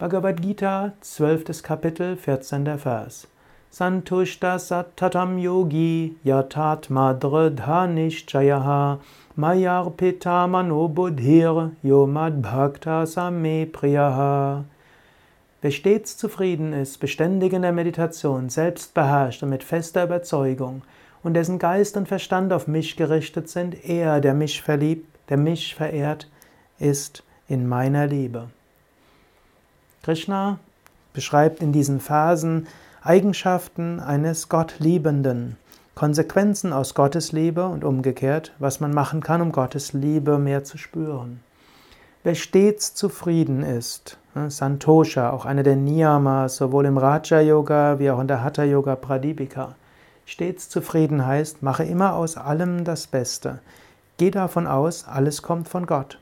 Bhagavad Gita, 12. Kapitel, 14. Vers. Santushta sattatam yogi yatatma dridhanishchayaha mayarpita manobudhir yomad bhakta same priyaha. Wer stets zufrieden ist, beständig in der Meditation, selbst beherrscht und mit fester Überzeugung, und dessen Geist und Verstand auf mich gerichtet sind, er, der mich verliebt, der mich verehrt, ist in meiner Liebe. Krishna beschreibt in diesen Phasen Eigenschaften eines Gottliebenden, Konsequenzen aus Gottes Liebe und umgekehrt, was man machen kann, um Gottes Liebe mehr zu spüren. Wer stets zufrieden ist, ne, Santosha, auch eine der Niyamas, sowohl im Raja Yoga wie auch in der Hatha Yoga Pradipika. Stets zufrieden heißt, mache immer aus allem das Beste. Geh davon aus, alles kommt von Gott.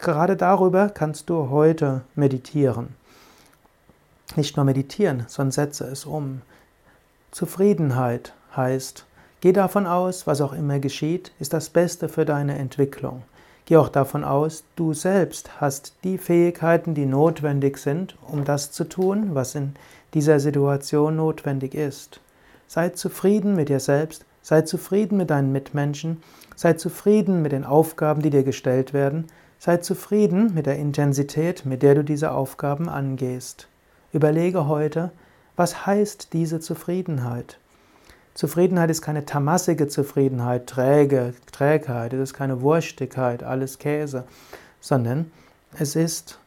Gerade darüber kannst du heute meditieren. Nicht nur meditieren, sondern setze es um. Zufriedenheit heißt, geh davon aus, was auch immer geschieht, ist das Beste für deine Entwicklung. Geh auch davon aus, du selbst hast die Fähigkeiten, die notwendig sind, um das zu tun, was in dieser Situation notwendig ist. Sei zufrieden mit dir selbst, sei zufrieden mit deinen Mitmenschen, sei zufrieden mit den Aufgaben, die dir gestellt werden, Sei zufrieden mit der Intensität, mit der du diese Aufgaben angehst. Überlege heute, was heißt diese Zufriedenheit? Zufriedenheit ist keine tamassige Zufriedenheit, träge, Trägheit, es ist keine Wurstigkeit, alles Käse, sondern es ist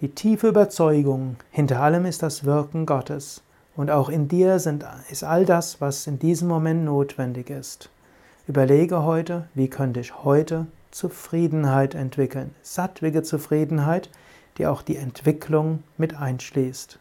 die tiefe Überzeugung, hinter allem ist das Wirken Gottes. Und auch in dir sind, ist all das, was in diesem Moment notwendig ist. Überlege heute, wie könnte ich heute Zufriedenheit entwickeln. Sattwige Zufriedenheit, die auch die Entwicklung mit einschließt.